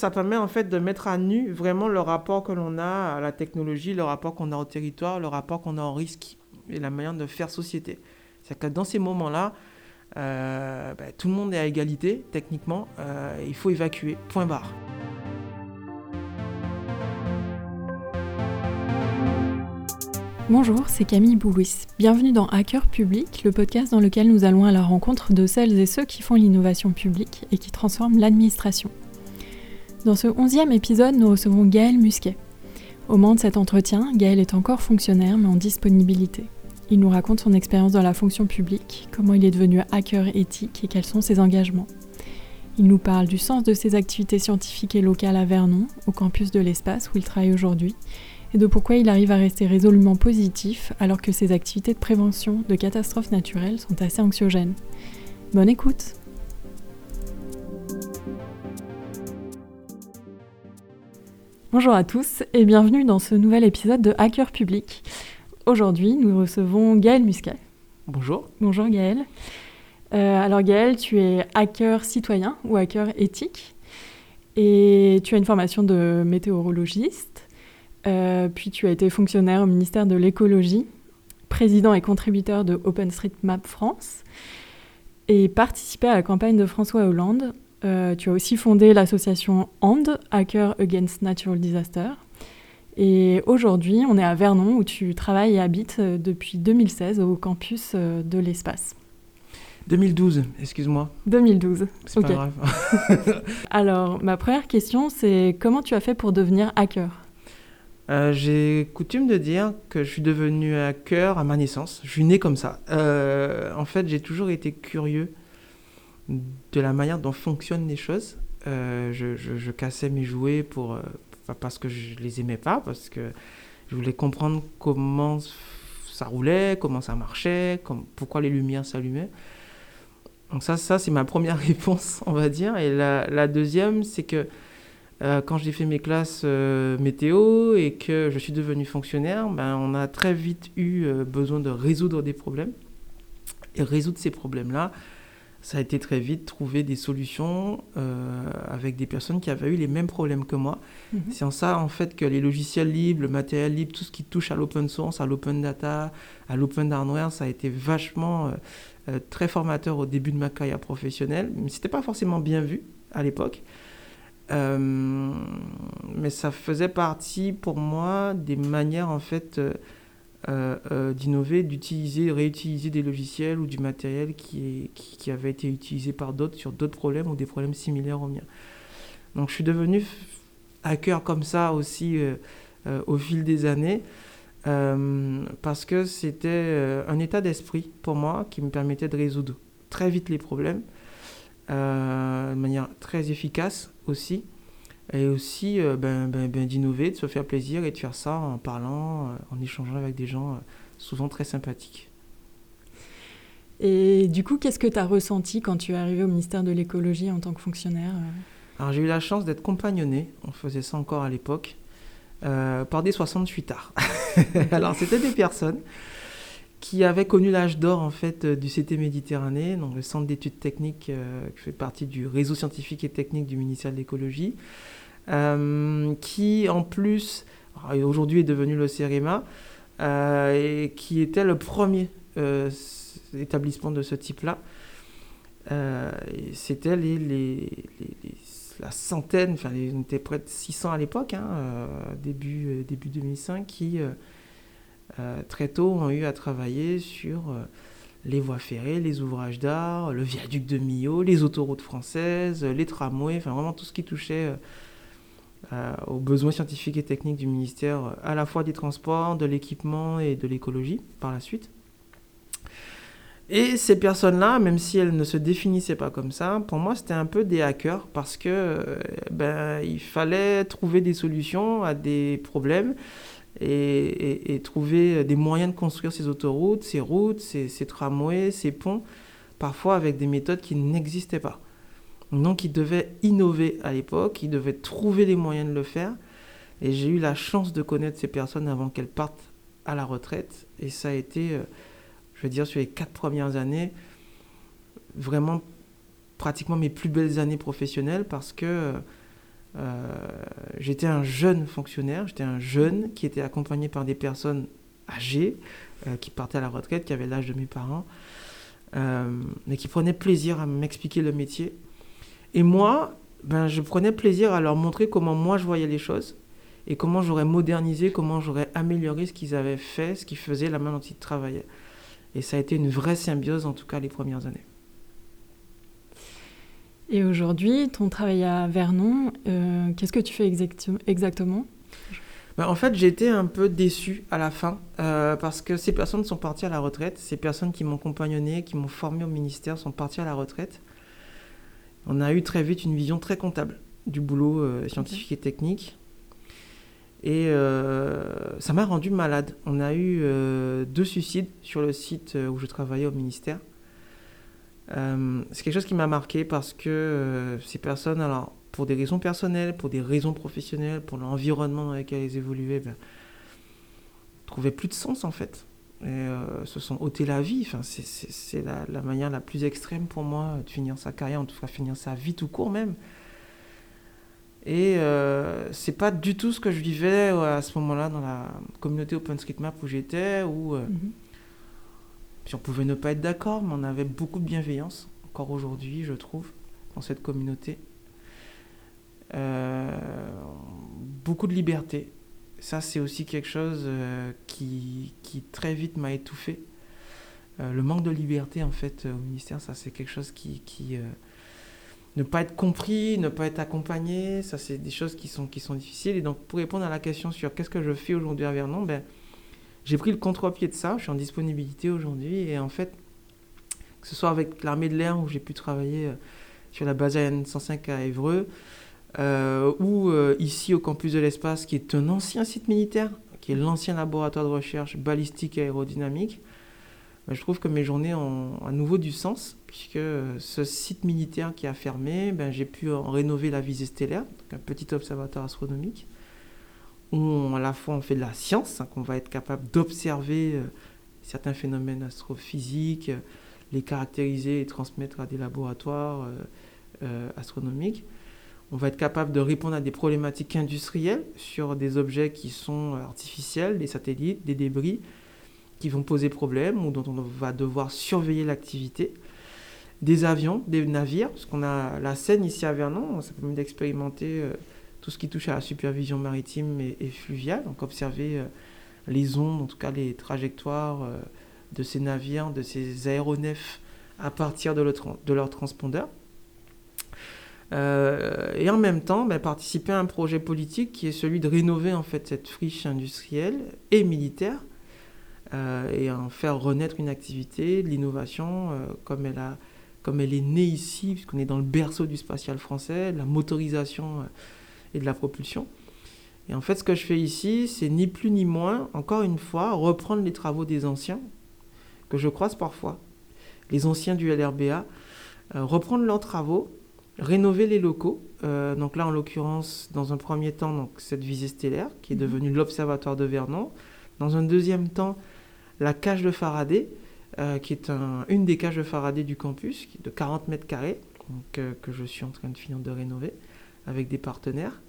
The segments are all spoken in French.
ça permet en fait de mettre à nu vraiment le rapport que l'on a à la technologie, le rapport qu'on a au territoire, le rapport qu'on a au risque et la manière de faire société. C'est que dans ces moments-là, euh, ben, tout le monde est à égalité techniquement. Euh, il faut évacuer. Point barre. Bonjour, c'est Camille Boulouis. Bienvenue dans Hacker Public, le podcast dans lequel nous allons à la rencontre de celles et ceux qui font l'innovation publique et qui transforment l'administration. Dans ce onzième épisode, nous recevons Gaël Musquet. Au moment de cet entretien, Gaël est encore fonctionnaire mais en disponibilité. Il nous raconte son expérience dans la fonction publique, comment il est devenu hacker éthique et quels sont ses engagements. Il nous parle du sens de ses activités scientifiques et locales à Vernon, au campus de l'espace où il travaille aujourd'hui, et de pourquoi il arrive à rester résolument positif alors que ses activités de prévention de catastrophes naturelles sont assez anxiogènes. Bonne écoute Bonjour à tous et bienvenue dans ce nouvel épisode de Hacker Public. Aujourd'hui, nous recevons Gaël Muscat. Bonjour. Bonjour Gaël. Euh, alors Gaël, tu es hacker citoyen ou hacker éthique et tu as une formation de météorologiste. Euh, puis tu as été fonctionnaire au ministère de l'écologie, président et contributeur de OpenStreetMap France et participé à la campagne de François Hollande. Euh, tu as aussi fondé l'association AND, Hacker Against Natural Disaster. Et aujourd'hui, on est à Vernon où tu travailles et habites euh, depuis 2016 au campus de l'espace. 2012, excuse-moi. 2012. C'est pas grave. Alors, ma première question, c'est comment tu as fait pour devenir hacker? Euh, j'ai coutume de dire que je suis devenu hacker à ma naissance. Je suis né comme ça. Euh, en fait, j'ai toujours été curieux de la manière dont fonctionnent les choses. Euh, je, cassais mes jouets pour, pas parce que je les aimais pas, parce que je voulais comprendre comment ça roulait, comment ça marchait, pourquoi les lumières s'allumaient. Donc ça, ça c'est ma première réponse, on va dire. Et la, deuxième, c'est que euh, quand j'ai fait mes classes euh, météo et que je suis devenu fonctionnaire, ben, on a très vite eu euh, besoin de résoudre des problèmes. Et résoudre ces problèmes-là, ça a été très vite trouver des solutions avec des personnes qui avaient eu les mêmes problèmes que moi. Mhm. C'est en ça, en fait, que les logiciels libres, le matériel libre, tout ce qui touche à l'open source, à l'open data, à l'open hardware, ça a été vachement très formateur au début de ma carrière professionnelle. Mais c'était pas forcément bien vu à l'époque. Euh, mais ça faisait partie pour moi des manières en fait euh, euh, d'innover, d'utiliser, réutiliser des logiciels ou du matériel qui, est, qui, avait été utilisé par d'autres sur d'autres problèmes ou des problèmes similaires aux miens. Donc je suis devenu hacker comme ça aussi au fil des années. parce que c'était un état d'esprit pour moi qui me permettait de résoudre très vite les problèmes de manière très efficace aussi. Et aussi euh, ben, ben, ben, d'innover, de se faire plaisir et de faire ça en parlant, euh, en échangeant avec des gens euh, souvent très sympathiques. Et du coup, qu'est-ce que tu as ressenti quand tu es arrivé au ministère de l'écologie en tant que fonctionnaire Alors j'ai eu la chance d'être compagnonné, on faisait ça encore à l'époque, par des 68 arts. Alors c'était des personnes qui avait connu l'âge d'or en fait du CT Méditerranée, donc le centre d'études techniques euh, qui fait partie du réseau scientifique et technique du ministère de l'écologie, qui en plus aujourd'hui est devenu le CEREMA et qui était le premier établissement de ce type-là. C'était les, la centaine, enfin on était près de 600 à l'époque, hein, début, début 2005, qui euh, très tôt ont eu à travailler sur euh, les voies ferrées, les ouvrages d'art, le viaduc de Millau, les autoroutes françaises, les tramways, enfin vraiment tout ce qui touchait euh, aux besoins scientifiques et techniques du ministère, à la fois des transports, de l'équipement et de l'écologie par la suite. Et ces personnes-là, même si elles ne se définissaient pas comme ça, pour moi c'était un peu des hackers parce que ben, il fallait trouver des solutions à des problèmes et, trouver des moyens de construire ces autoroutes, ces routes, ces, tramways, ces ponts, parfois avec des méthodes qui n'existaient pas. Donc ils devaient innover à l'époque, ils devaient trouver les moyens de le faire. Et j'ai eu la chance de connaître ces personnes avant qu'elles partent à la retraite. Et ça a été, euh, je veux dire, sur les quatre premières années, vraiment pratiquement mes plus belles années professionnelles parce que j'étais un jeune fonctionnaire, j'étais un jeune qui était accompagné par des personnes âgées, qui partaient à la retraite, qui avaient l'âge de mes parents, mais qui prenaient plaisir à m'expliquer le métier. Et moi, ben, je prenais plaisir à leur montrer comment moi je voyais les choses et comment j'aurais modernisé, comment j'aurais amélioré ce qu'ils avaient fait, ce qu'ils faisaient, la main dont ils travaillaient. Et ça a été une vraie symbiose, en tout cas les premières années. Et aujourd'hui, ton travail à Vernon, euh, qu'est-ce que tu fais exactement? Ben, En fait, j'étais un peu déçu à la fin euh, parce que ces personnes sont parties à la retraite. Ces personnes qui m'ont compagnonné, qui m'ont formé au ministère sont parties à la retraite. On a eu très vite une vision très comptable du boulot euh, scientifique et technique. Et euh, ça m'a rendu malade. On a eu euh, deux suicides sur le site où je travaillais au ministère. c'est quelque chose qui m'a marqué parce que ces personnes, alors pour des raisons personnelles, pour des raisons professionnelles, pour l'environnement dans lequel elles évoluaient, ben, trouvaient plus de sens en fait. Et se sont ôtés la vie. Enfin, c'est la, la, manière la plus extrême pour moi de finir sa carrière, en tout cas finir sa vie tout court même. Et euh, c'est pas du tout ce que je vivais à ce moment-là dans la communauté OpenStreetMap où j'étais, où euh, mhm. on pouvait ne pas être d'accord, mais on avait beaucoup de bienveillance, encore aujourd'hui, je trouve, dans cette communauté. Euh, beaucoup de liberté. Ça, c'est aussi quelque chose euh, qui, qui, très vite m'a étouffé. le manque de liberté, en fait, au ministère, ça, c'est quelque chose qui, qui ne pas être compris, ne pas être accompagné, ça c'est des choses qui sont, qui sont difficiles. Et donc pour répondre à la question sur qu'est-ce que je fais aujourd'hui à Vernon, ben, j'ai pris le contre-pied de ça, je suis en disponibilité aujourd'hui et en fait, que ce soit avec l'armée de l'air où j'ai pu travailler euh, sur la base aérienne 105 à Évreux, euh, ou euh, ici au campus de l'espace qui est un ancien site militaire, qui est l'ancien laboratoire de recherche balistique et aérodynamique, ben, je trouve que mes journées ont à nouveau du sens puisque ce site militaire qui a fermé, ben, j'ai pu en rénover la visée stellaire, un petit observatoire astronomique, où à la fois on fait de la science, hein, qu'on va être capable d'observer euh, certains phénomènes astrophysiques, les caractériser et transmettre à des laboratoires euh, euh, astronomiques. On va être capable de répondre à des problématiques industrielles sur des objets qui sont artificiels, des satellites, des débris, qui vont poser problème ou dont on va devoir surveiller l'activité des avions, des navires, parce qu'on a la Seine ici à Vernon, ça permet d'expérimenter euh, tout ce qui touche à la supervision maritime et, fluviale, donc observer euh, les ondes, en tout cas les trajectoires euh, de ces navires, de ces aéronefs à partir de, de leur transpondeur. Et en même temps, ben, participer à un projet politique qui est celui de rénover en fait cette friche industrielle et militaire et en faire renaître une activité, l'innovation, comme elle a comme elle est née ici, puisqu'on est dans le berceau du spatial français, la motorisation euh, et de la propulsion. Et en fait, ce que je fais ici, c'est ni plus ni moins, encore une fois, reprendre les travaux des anciens, que je croise parfois, les anciens du LRBA, euh, reprendre leurs travaux, rénover les locaux. Euh, donc là, en l'occurrence, dans un premier temps, donc, cette visée stellaire, qui est mhm. devenue l'Observatoire de Vernon. Dans un deuxième temps, la cage de Faraday, euh, qui est une des cages de Faraday du campus, qui est de 40 mètres carrés, euh, que je suis en train de finir de rénover avec des partenaires,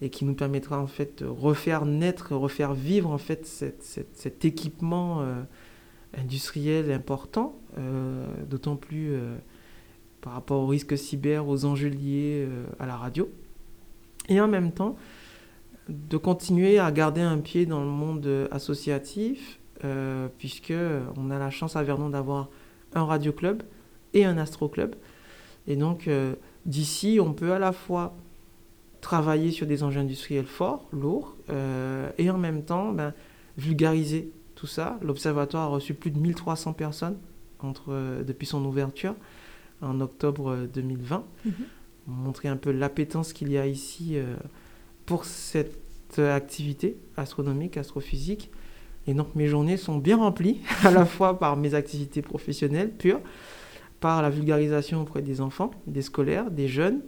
et qui nous permettra en fait de refaire naître, refaire vivre en fait cet équipement industriel important, d'autant plus par rapport aux risques cyber, aux enjeux liés à la radio. Et en même temps, de continuer à garder un pied dans le monde associatif, euh, puisque on a la chance à Vernon d'avoir un radio club et un astro club. Et donc euh, d'ici, on peut à la fois travailler sur des enjeux industriels forts, lourds, euh, et en même temps ben, vulgariser tout ça. L'observatoire a reçu plus de 1300 personnes entre, depuis son ouverture en octobre 2020. Mhm. Montrer un peu l'appétence qu'il y a ici pour cette activité astronomique, astrophysique. Et donc mes journées sont bien remplies, à la fois par mes activités professionnelles pures, par la vulgarisation auprès des enfants, des scolaires, des jeunes,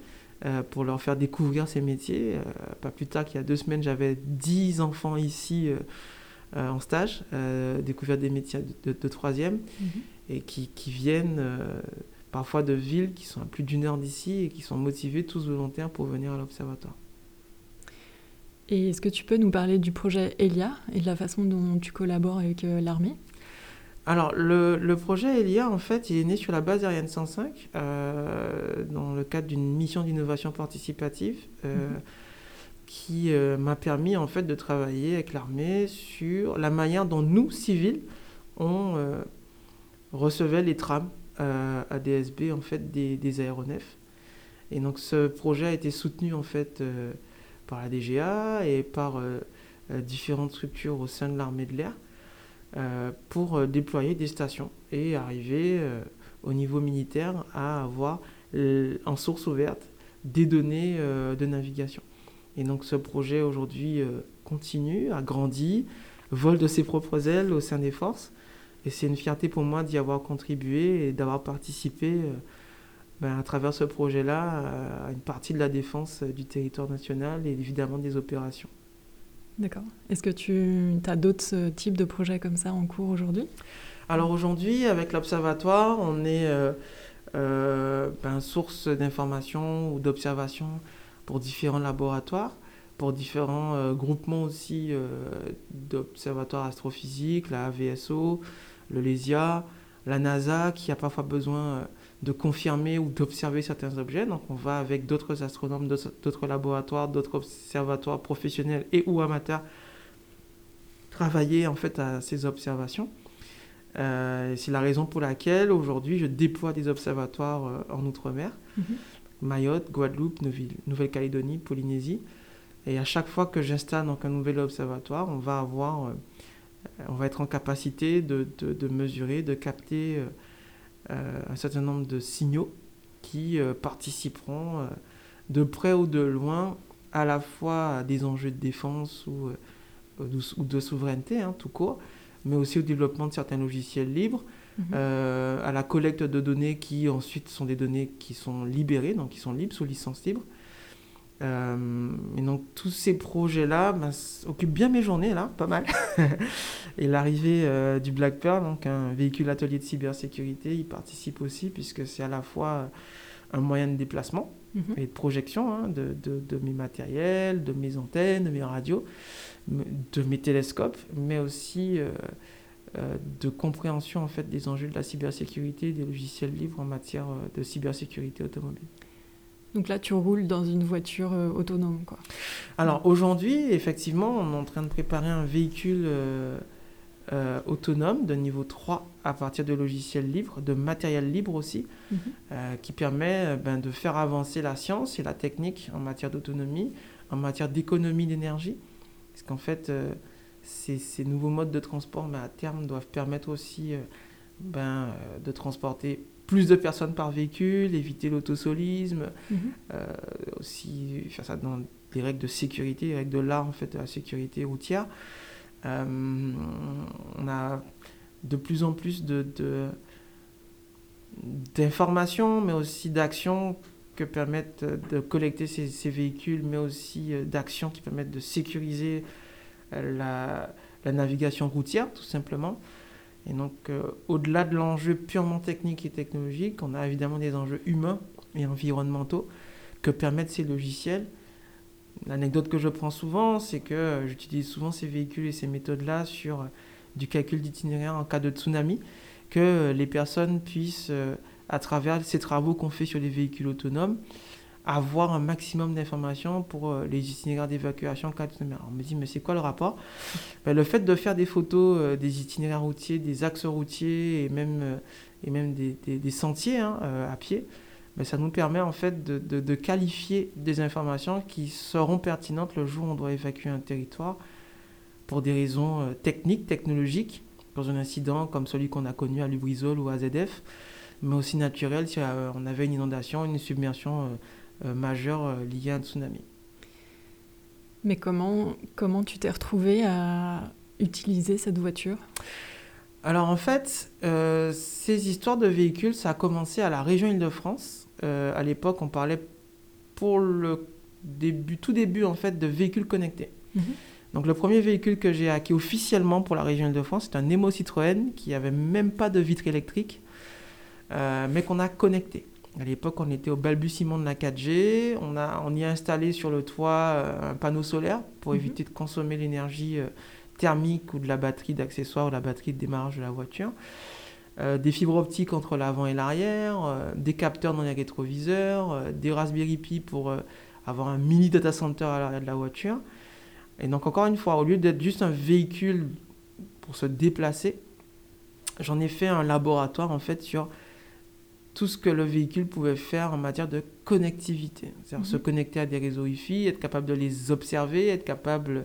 euh, pour leur faire découvrir ces métiers. Euh, pas plus tard qu'il y a deux semaines, j'avais dix enfants ici euh, en stage, découvrir des métiers de, troisième, mhm. et qui, qui viennent parfois de villes qui sont à plus d'une heure d'ici et qui sont motivés, tous volontaires, pour venir à l'observatoire. Et est-ce que tu peux nous parler du projet Elia et de la façon dont tu collabores avec l'armée? Alors, le, projet ELIA, en fait, il est né sur la base Ariane 105, euh, dans le cadre d'une mission d'innovation participative, euh, mhm. qui euh, m'a permis, en fait, de travailler avec l'armée sur la manière dont nous, civils, on recevait les trams à DSB, en fait, des, aéronefs. Et donc, ce projet a été soutenu, en fait, par la DGA et par différentes structures au sein de l'armée de l'air. Euh, pour euh, déployer des stations et arriver euh, au niveau militaire à avoir en source ouverte des données de navigation. Et donc ce projet aujourd'hui continue, a grandi, vole de ses propres ailes au sein des forces. Et c'est une fierté pour moi d'y avoir contribué et d'avoir participé ben, à travers ce projet-là à une partie de la défense du territoire national et évidemment des opérations. D'accord. Est-ce que tu as d'autres euh, types de projets comme ça en cours aujourd'hui? Alors aujourd'hui, avec l'Observatoire, on est euh, euh, ben, source d'information ou d'observation pour différents laboratoires, pour différents groupements aussi d'observatoires astrophysiques, la VSO, le LESIA, la NASA, qui a parfois besoin de confirmer ou d'observer certains objets. Donc on va avec d'autres astronomes, d'autres laboratoires, d'autres observatoires professionnels et ou amateurs travailler en fait à ces observations. Euh, c'est la raison pour laquelle aujourd'hui je déploie des observatoires euh, en Outre-mer, mhm. Mayotte, Guadeloupe, Nouvelle-Calédonie, Polynésie. Et à chaque fois que j'installe donc un nouvel observatoire, on va avoir, euh, on va être en capacité de, de, de mesurer, de capter euh, un certain nombre de signaux qui euh, participeront euh, de près ou de loin à la fois à des enjeux de défense ou, ou de souveraineté, hein, tout court, mais aussi au développement de certains logiciels libres, mhm. à la collecte de données qui ensuite sont des données qui sont libérées, donc qui sont libres sous licence libre, euh, et donc tous ces projets-là ben, occupent bien mes journées, là, pas mal. et l'arrivée euh, du Black Pearl, donc un véhicule atelier de cybersécurité, il participe aussi puisque c'est à la fois un moyen de déplacement mhm. et de projection hein, de, de, de, mes matériels, de mes antennes, de mes radios, de mes télescopes, mais aussi euh, de compréhension en fait des enjeux de la cybersécurité, des logiciels libres en matière de cybersécurité automobile. Donc là, tu roules dans une voiture euh, autonome, quoi. Alors aujourd'hui, effectivement, on est en train de préparer un véhicule euh, euh, autonome de niveau 3 à partir de logiciels libres, de matériel libre aussi, mhm. qui permet ben, de faire avancer la science et la technique en matière d'autonomie, en matière d'économie d'énergie. Parce qu'en fait, ces, ces, nouveaux modes de transport, mais ben, à terme, doivent permettre aussi ben, de transporter plus de personnes par véhicule, éviter l'autosolisme, mhm. euh, aussi faire ça dans des règles de sécurité, des règles de l'art en fait de la sécurité routière. Euh, on a de plus en plus de, d'informations, mais aussi d'actions que permettent de collecter ces, véhicules, mais aussi euh, d'actions qui permettent de sécuriser la, la, navigation routière, tout simplement. Et donc, euh, au-delà de l'enjeu purement technique et technologique, on a évidemment des enjeux humains et environnementaux que permettent ces logiciels. L'anecdote que je prends souvent, c'est que euh, j'utilise souvent ces véhicules et ces méthodes-là sur euh, du calcul d'itinéraire en cas de tsunami, que les personnes puissent, à travers ces travaux qu'on fait sur les véhicules autonomes, avoir un maximum d'informations pour euh, les itinéraires d'évacuation on me dit, mais c'est quoi le rapport? Ben, Le fait de faire des photos euh, des itinéraires routiers, des axes routiers et même, euh, et même des, des, sentiers hein, à pied, ben, ça nous permet en fait de, de, de, qualifier des informations qui seront pertinentes le jour où on doit évacuer un territoire pour des raisons techniques, technologiques, dans un incident comme celui qu'on a connu à Lubrizol ou à ZF, mais aussi naturel si on avait une inondation, une submersion euh, majeur euh, lié à un tsunami. Mais comment, comment tu t'es retrouvé à utiliser cette voiture? Alors en fait, euh, ces histoires de véhicules, ça a commencé à la région Île-de-France. à l'époque, on parlait pour le début, tout début en fait de véhicules connectés. Mhm. Donc le premier véhicule que j'ai acquis officiellement pour la région Île-de-France, c'est un Nemo Citroën qui avait même pas de vitre électrique, mais qu'on a connecté. À l'époque, on était au balbutiement de la 4G. On, a, on y a installé sur le toit un panneau solaire pour mhm. éviter de consommer l'énergie thermique ou de la batterie d'accessoires ou la batterie de démarrage de la voiture. Euh, des fibres optiques entre l'avant et l'arrière, euh, des capteurs dans les rétroviseurs, euh, des Raspberry Pi pour avoir un mini data center à l'arrière de la voiture. Et donc encore une fois, au lieu d'être juste un véhicule pour se déplacer, j'en ai fait un laboratoire en fait sur tout ce que le véhicule pouvait faire en matière de connectivité. C'est-à-dire se mhm. connecter à des réseaux Wi-Fi, être capable de les observer, être capable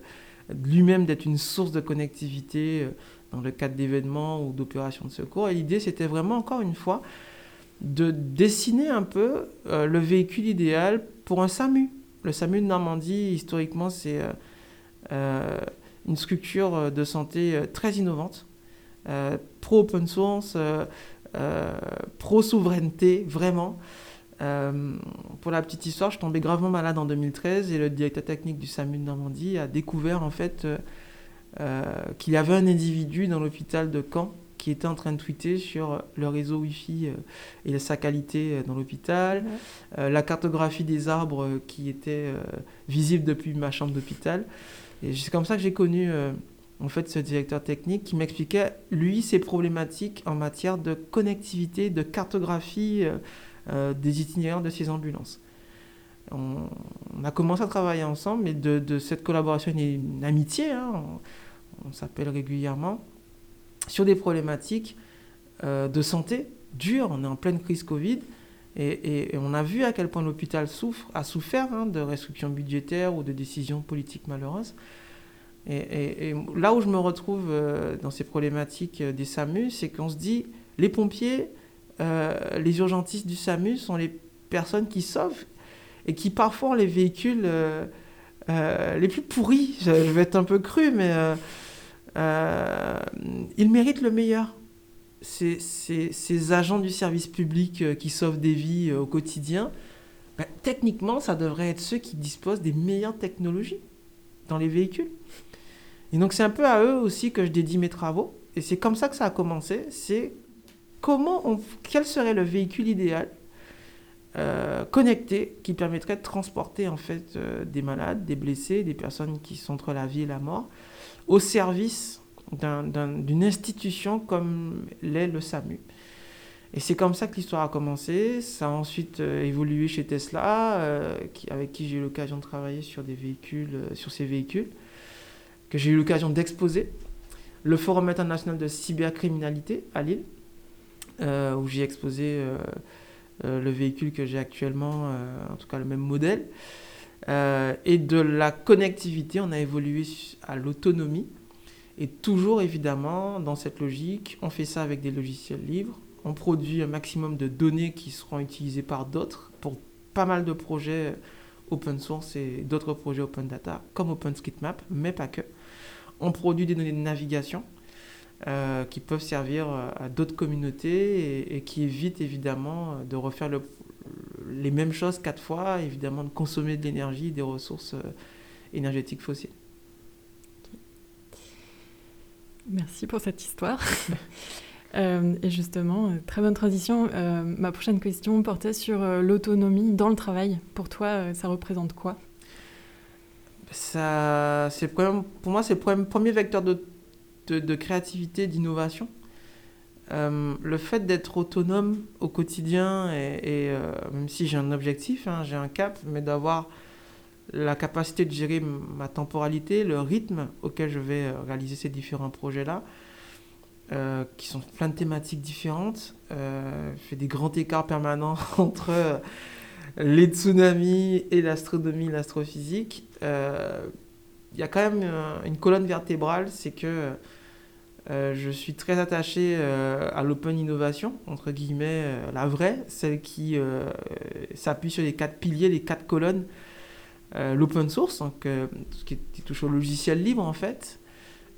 lui-même d'être une source de connectivité euh, dans le cadre d'événements ou d'opérations de secours. Et l'idée, c'était vraiment, encore une fois, de dessiner un peu euh, le véhicule idéal pour un SAMU. Le SAMU de Normandie, historiquement, c'est euh, une structure de santé très innovante, pro-open source, pro-souveraineté, vraiment. Euh, pour la petite histoire, je tombais gravement malade en 2013 et le directeur technique du SAMU de Normandie a découvert en fait euh, euh, qu'il y avait un individu dans l'hôpital de Caen qui était en train de tweeter sur le réseau Wi-Fi et sa qualité dans l'hôpital, la cartographie des arbres qui était visible depuis ma chambre d'hôpital. Et c'est comme ça que j'ai connu en fait ce directeur technique qui m'expliquait lui ses problématiques en matière de connectivité, de cartographie euh, des itinéraires de ces ambulances. On, a commencé à travailler ensemble, mais de, cette collaboration, une amitié, hein. on, s'appelle régulièrement, sur des problématiques euh, de santé dures. On est en pleine crise Covid. Et, on a vu à quel point l'hôpital souffre, a souffert hein, de restrictions budgétaires ou de décisions politiques malheureuses. Et, là où je me retrouve euh, dans ces problématiques des SAMU, c'est qu'on se dit, les pompiers, euh, les urgentistes du SAMU sont les personnes qui sauvent et qui parfois ont les véhicules euh, euh, les plus pourris. Je, vais être un peu cru, mais ils méritent le meilleur. Ces, ces, agents du service public qui sauvent des vies au quotidien, ben, techniquement, ça devrait être ceux qui disposent des meilleures technologies dans les véhicules. Et donc c'est un peu à eux aussi que je dédie mes travaux. Et c'est comme ça que ça a commencé. C'est comment on, quel serait le véhicule idéal euh, connecté qui permettrait de transporter en fait euh, des malades, des blessés, des personnes qui sont entre la vie et la mort au service d'une institution comme l'est le SAMU. Et c'est comme ça que l'histoire a commencé. Ça a ensuite euh, évolué chez Tesla, avec qui j'ai eu l'occasion de travailler sur des véhicules, sur ces véhicules, que j'ai eu l'occasion d'exposer. Le Forum international de cybercriminalité à Lille, euh, où j'ai exposé euh, euh, le véhicule que j'ai actuellement, en tout cas le même modèle. et de la connectivité, on a évolué à l'autonomie. Et toujours évidemment, dans cette logique, on fait ça avec des logiciels libres. On produit un maximum de données qui seront utilisées par d'autres pour pas mal de projets open source et d'autres projets open data, comme OpenStreetMap, mais pas que. On produit des données de navigation euh, qui peuvent servir euh, à d'autres communautés et, qui évitent évidemment euh, de refaire les mêmes choses quatre fois, évidemment de consommer de l'énergie, des ressources énergétiques fossiles. Merci pour cette histoire. et justement, très bonne transition. ma prochaine question portait sur l'autonomie dans le travail. Pour toi, ça représente quoi? Ça, Pour moi, c'est le premier vecteur de créativité, d'innovation. Euh, le fait d'être autonome au quotidien, et, euh, même si j'ai un objectif, hein, j'ai un cap, mais d'avoir la capacité de gérer ma temporalité, le rythme auquel je vais euh, réaliser ces différents projets-là, qui sont plein de thématiques différentes. je fais des grands écarts permanents entre les tsunamis et l'astronomie, l'astrophysique. Il y a quand même une colonne vertébrale, c'est que euh, je suis très attaché euh, à l'open innovation, entre guillemets, euh, la vraie, celle qui s'appuie sur les quatre piliers, les quatre colonnes. l'open source, donc tout ce qui, touche au logiciel libre en fait.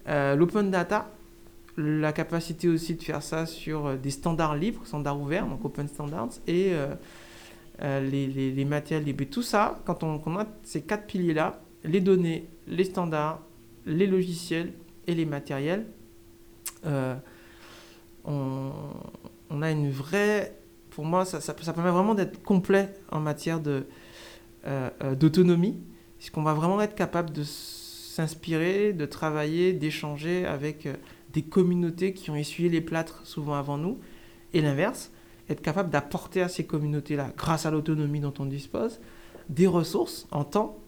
l'open data, la capacité aussi de faire ça sur des standards libres, standards ouverts, donc open standards, et les, les, les, matériels libres. Tout ça, quand on, quand a ces quatre piliers-là, les données, les standards, les logiciels et les matériels, euh, on, a une vraie pour moi, ça, ça, permet vraiment d'être complet en matière de, d'autonomie, puisqu'on va vraiment être capable de s'inspirer, de travailler, d'échanger avec des communautés qui ont essuyé les plâtres souvent avant nous, et l'inverse, être capable d'apporter à ces communautés-là, grâce à l'autonomie dont on dispose, des ressources en temps,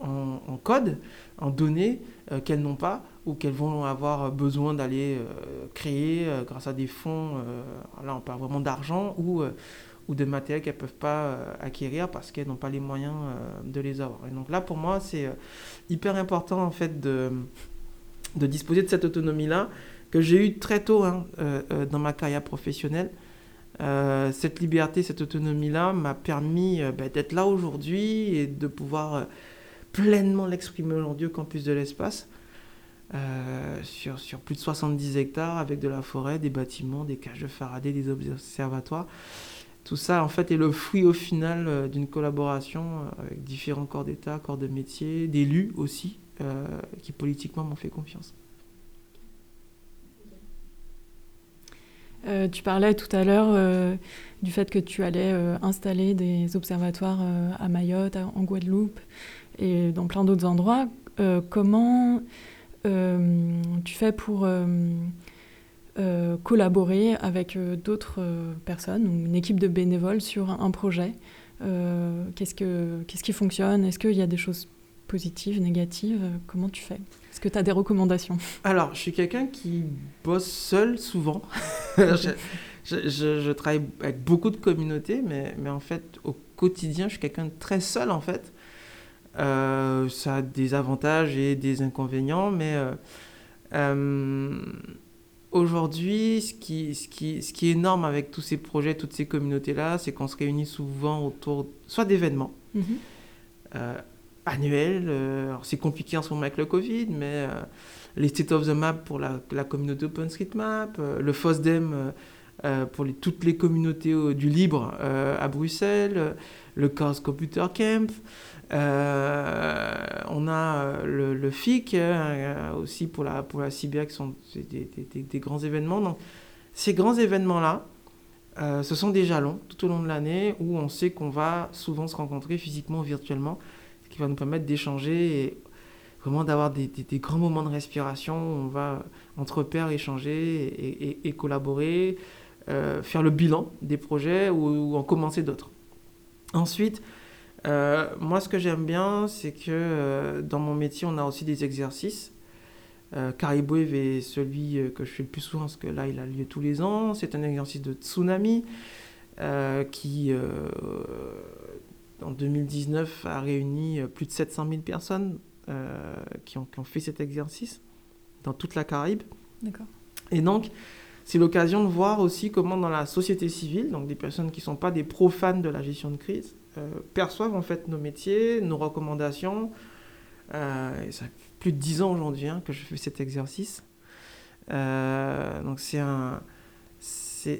en, code, en données euh, qu'elles n'ont pas ou qu'elles vont avoir besoin d'aller euh, créer euh, grâce à des fonds, là on parle vraiment d'argent, ou, ou de matériel qu'elles ne peuvent pas acquérir parce qu'elles n'ont pas les moyens de les avoir. Et donc là pour moi c'est hyper important en fait de, de disposer de cette autonomie-là que j'ai eu très tôt hein, dans ma carrière professionnelle. Euh, cette liberté, cette autonomie-là m'a permis euh, bah, d'être là aujourd'hui et de pouvoir euh, pleinement l'exprimer aujourd'hui au campus de l'espace, sur, sur, plus de 70 hectares, avec de la forêt, des bâtiments, des cages de Faraday, des observatoires. Tout ça, en fait, est le fruit au final d'une collaboration avec différents corps d'État, corps de métier, d'élus aussi, qui politiquement m'ont fait confiance. Euh, tu parlais tout à l'heure euh, du fait que tu allais euh, installer des observatoires à Mayotte, en Guadeloupe et dans plein d'autres endroits. comment tu fais pour collaborer avec d'autres personnes ou une équipe de bénévoles sur un projet Qu'est-ce qui fonctionne? Est-ce qu'il y a des choses positives, négatives? Comment tu fais? Est-ce que tu as des recommandations? Alors, je suis quelqu'un qui bosse seul souvent. je, je, travaille avec beaucoup de communautés, mais, mais en fait, au quotidien, je suis quelqu'un de très seul, en fait. Euh, ça a des avantages et des inconvénients, mais euh, euh, aujourd'hui, ce qui, ce, qui, ce qui est énorme avec tous ces projets, toutes ces communautés-là, c'est qu'on se réunit souvent autour soit d'événements. Mm-hmm annuel. Euh, c'est compliqué en ce moment avec le Covid, mais euh, les State of the Map pour la, communauté OpenStreetMap, euh, le FOSDEM pour toutes les communautés du libre à Bruxelles, le Chaos Computer Camp. on a le, FIC aussi pour la, pour la qui sont des, grands événements. Donc, ces grands événements-là, ce sont des jalons tout au long de l'année où on sait qu'on va souvent se rencontrer physiquement ou virtuellement qui va nous permettre d'échanger et vraiment d'avoir des, grands moments de respiration où on va entre pairs échanger et, collaborer, euh, faire le bilan des projets ou, en commencer d'autres. Ensuite, euh, moi ce que j'aime bien, c'est que euh, dans mon métier, on a aussi des exercices. Euh, Cariboué est celui que je fais le plus souvent parce que là, il a lieu tous les ans. C'est un exercice de tsunami qui en 2019 a réuni euh, plus de 700 000 personnes euh, qui, ont, fait cet exercice dans toute la Caraïbe. D'accord. Et donc, c'est l'occasion de voir aussi comment dans la société civile, donc des personnes qui ne sont pas des profanes de la gestion de crise, euh, perçoivent en fait nos métiers, nos recommandations. ça fait plus de 10 ans aujourd'hui hein, que je fais cet exercice. donc c'est un,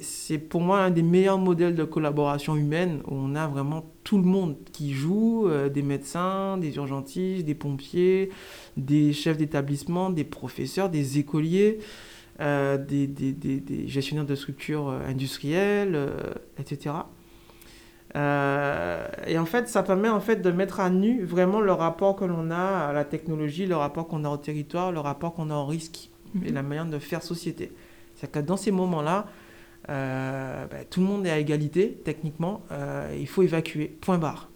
c'est pour moi un des meilleurs modèles de collaboration humaine où on a vraiment tout le monde qui joue, euh, des médecins, des urgentistes, des pompiers, des chefs d'établissement, des professeurs, des écoliers, euh, des, des, des, gestionnaires de structures euh, industrielles, etc. et en fait, ça permet en fait de mettre à nu vraiment le rapport que l'on a à la technologie, le rapport qu'on a au territoire, le rapport qu'on a au risque et mhm. la manière de faire société. C'est-à-dire que dans ces moments-là, euh, ben, tout le monde est à égalité, techniquement, euh, il faut évacuer, point barre.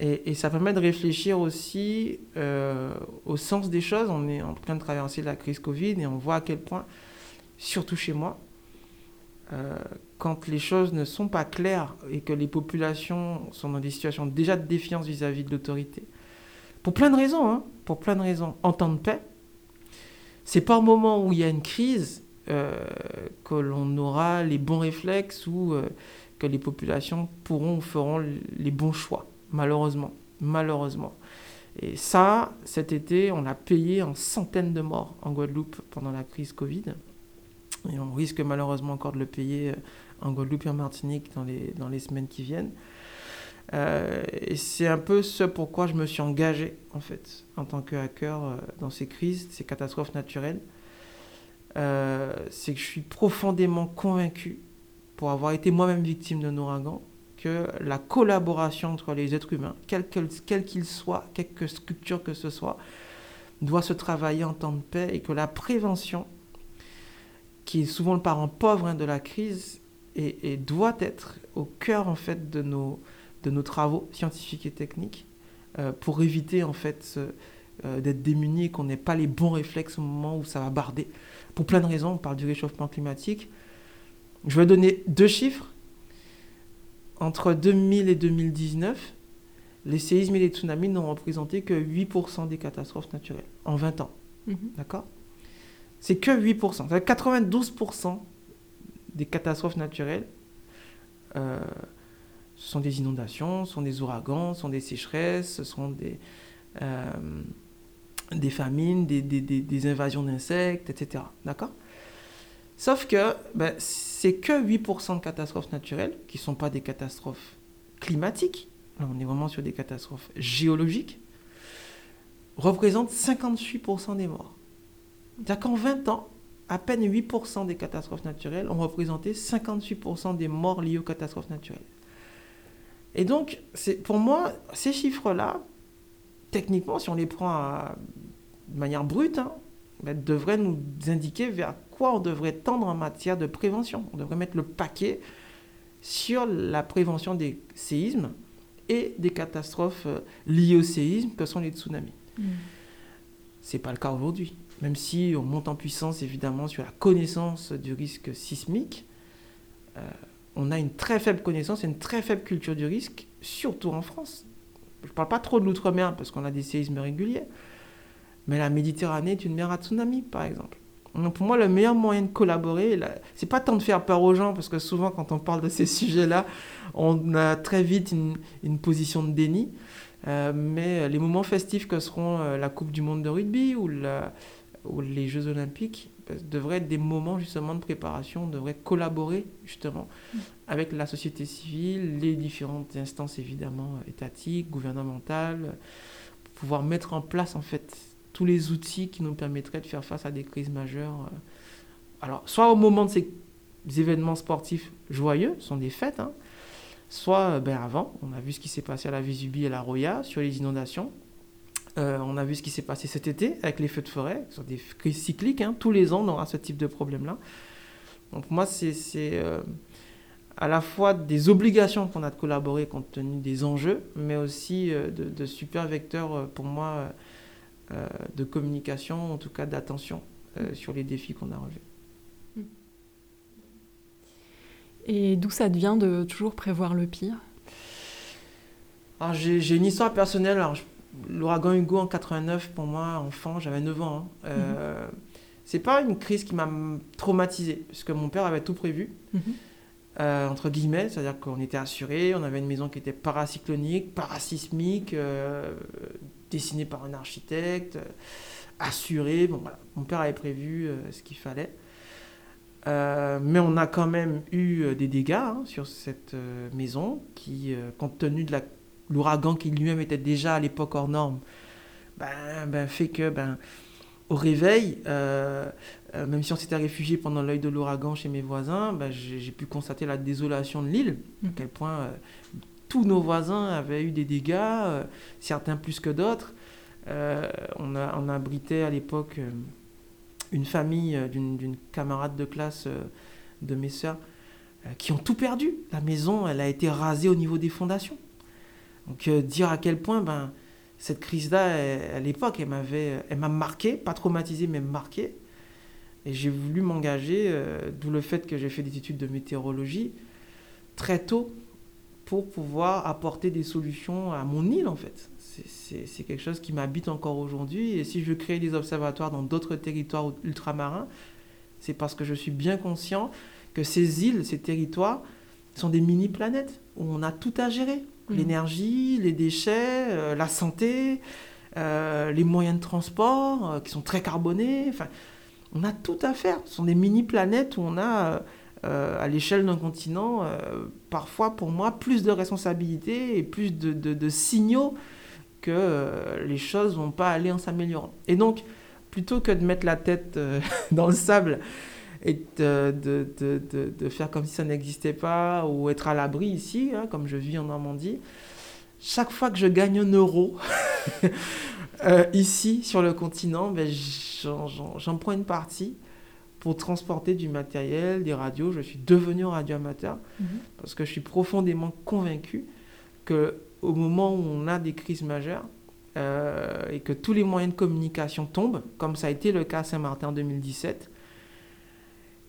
Et, ça permet de réfléchir aussi euh, au sens des choses. On est en train de traverser la crise Covid et on voit à quel point, surtout chez moi, quand les choses ne sont pas claires et que les populations sont dans des situations déjà de défiance vis-à-vis de l'autorité, pour plein de raisons, hein, pour plein de raisons, en temps de paix, c'est pas au moment où il y a une crise que l'on aura les bons réflexes ou euh, que les populations pourront ou feront les bons choix, malheureusement. Malheureusement. Et ça, cet été, on a payé en centaines de morts en Guadeloupe pendant la crise Covid. Et on risque malheureusement encore de le payer euh, en Guadeloupe et en Martinique dans les, dans les semaines qui viennent. et c'est un peu ce pourquoi je me suis engagé, en fait, en tant que hacker dans ces crises, ces catastrophes naturelles. Euh, c'est que je suis profondément convaincu pour avoir été moi-même victime d'un ouragan, que la collaboration entre les êtres humains, quel qu'ils soient, quelque structure que ce soit, doit se travailler en temps de paix et que la prévention, qui est souvent le parent pauvre hein, de la crise, et, doit être au cœur en fait de nos, de nos travaux scientifiques et techniques euh, pour éviter en fait euh, d'être démunis et qu'on n'ait pas les bons réflexes au moment où ça va barder. Pour plein de raisons, on parle du réchauffement climatique. Je vais donner deux chiffres. Entre 2000 et 2019, les séismes et les tsunamis n'ont représenté que 8% des catastrophes naturelles en 20 ans. Mhm. D'accord? C'est que 8%. 92% des catastrophes naturelles euh, ce sont des inondations, ce sont des ouragans, ce sont des sécheresses, ce sont des, euh, des famines, des, des, des invasions d'insectes, etc. D'accord? Sauf que ben, c'est que 8% de catastrophes naturelles, qui ne sont pas des catastrophes climatiques, on est vraiment sur des catastrophes géologiques, représentent 58% des morts. C'est-à-dire qu'en 20 ans, à peine 8% des catastrophes naturelles ont représenté 58% des morts liées aux catastrophes naturelles. Et donc, pour moi, ces chiffres-là, techniquement, si on les prend de manière brute, hein, ben, devraient nous indiquer vers quoi on devrait tendre en matière de prévention. On devrait mettre le paquet sur la prévention des séismes et des catastrophes euh, liées au séisme que sont les tsunamis. Ce mm. C'est pas le cas aujourd'hui. Même si on monte en puissance évidemment sur la connaissance du risque sismique, euh, on a une très faible connaissance et une très faible culture du risque, surtout en France. Je parle pas trop de l'outre-mer parce qu'on a des séismes réguliers, mais la Méditerranée est une mer à tsunami, par exemple. Donc pour moi, le meilleur moyen de collaborer, c'est pas tant de faire peur aux gens, parce que souvent quand on parle de ces sujets-là, on a très vite une, position de déni. Euh, mais les moments festifs que seront euh, la Coupe du Monde de rugby ou, les Jeux Olympiques devraient être des moments justement de préparation, on devrait collaborer justement avec la société civile, les différentes instances évidemment étatiques, gouvernementales, pour pouvoir mettre en place en fait tous les outils qui nous permettraient de faire face à des crises majeures. Alors, soit au moment de ces événements sportifs joyeux, ce sont des fêtes, hein, soit ben, avant, on a vu ce qui s'est passé à la Vésubie et à la Roya sur les inondations. Euh, on a vu ce qui s'est passé cet été avec les feux de forêt, ce sont des crises cycliques, hein. tous les ans on aura ce type de problème-là. Donc moi, c'est à la fois des obligations qu'on a de collaborer compte tenu des enjeux, mais aussi de, de super vecteurs pour moi euh, de communication, en tout cas d'attention euh, mm. sur les défis qu'on a relevés. Mm. Et d'où ça devient de toujours prévoir le pire? J'ai une histoire personnelle. L'ouragan Hugo en 89, pour moi, enfant, j'avais 9 ans. Hein. Euh, mm-hmm. C'est pas une crise qui m'a traumatisé, puisque mon père avait tout prévu. Mm-hmm. entre guillemets, c'est-à-dire qu'on était assuré, on avait une maison qui était paracyclonique, parasismique, dessiné par un architecte, euh, assuré. Bon, voilà. Mon père avait prévu euh, ce qu'il fallait. Euh, mais on a quand même eu des dégâts hein, sur cette maison qui, compte tenu de l'ouragan qui lui-même était déjà à l'époque hors norme, ben, ben, fait que ben, au réveil, même si on s'était réfugié pendant l'œil de l'ouragan chez mes voisins, ben, j'ai pu constater la désolation de l'île, à quel point tous nos voisins avaient eu des dégâts, euh, certains plus que d'autres. Euh, on, a, on abritait à l'époque euh, une famille d'une camarade de classe de mes sœurs qui ont tout perdu. La maison, elle a été rasée au niveau des fondations. Donc dire à quel point ben, cette crise-là, à l'époque, elle m'avait, elle m'a marqué, pas traumatisé, mais marqué. Et j'ai voulu m'engager, d'où le fait que j'ai fait des études de météorologie très tôt pour pouvoir apporter des solutions à mon île, en fait. C'est quelque chose qui m'habite encore aujourd'hui. Et si je créer des observatoires dans d'autres territoires ultramarins, c'est parce que je suis bien conscient que ces îles, ces territoires, sont des mini-planètes où on a tout à gérer. Mmh. L'énergie, les déchets, euh, la santé, euh, les moyens de transport euh, qui sont très carbonés. Enfin, on a tout à faire. Ce sont des mini-planètes où on a à l'échelle d'un continent, parfois pour moi, plus de responsabilités et plus de, signaux que les choses vont pas aller en s'améliorant. Et donc, plutôt que de mettre la tête dans le sable et de, de, de, de, faire comme si ça n'existait pas ou être à l'abri ici, hein, comme je vis en Normandie. Chaque fois que je gagne un euro euh, ici sur le continent, ben, j'en prends une partie pour transporter du matériel, des radios. Je suis devenu radioamateur mhm. parce que je suis profondément convaincu que au moment où on a des crises majeures euh, et que tous les moyens de communication tombent, comme ça a été le cas à Saint-Martin en 2017,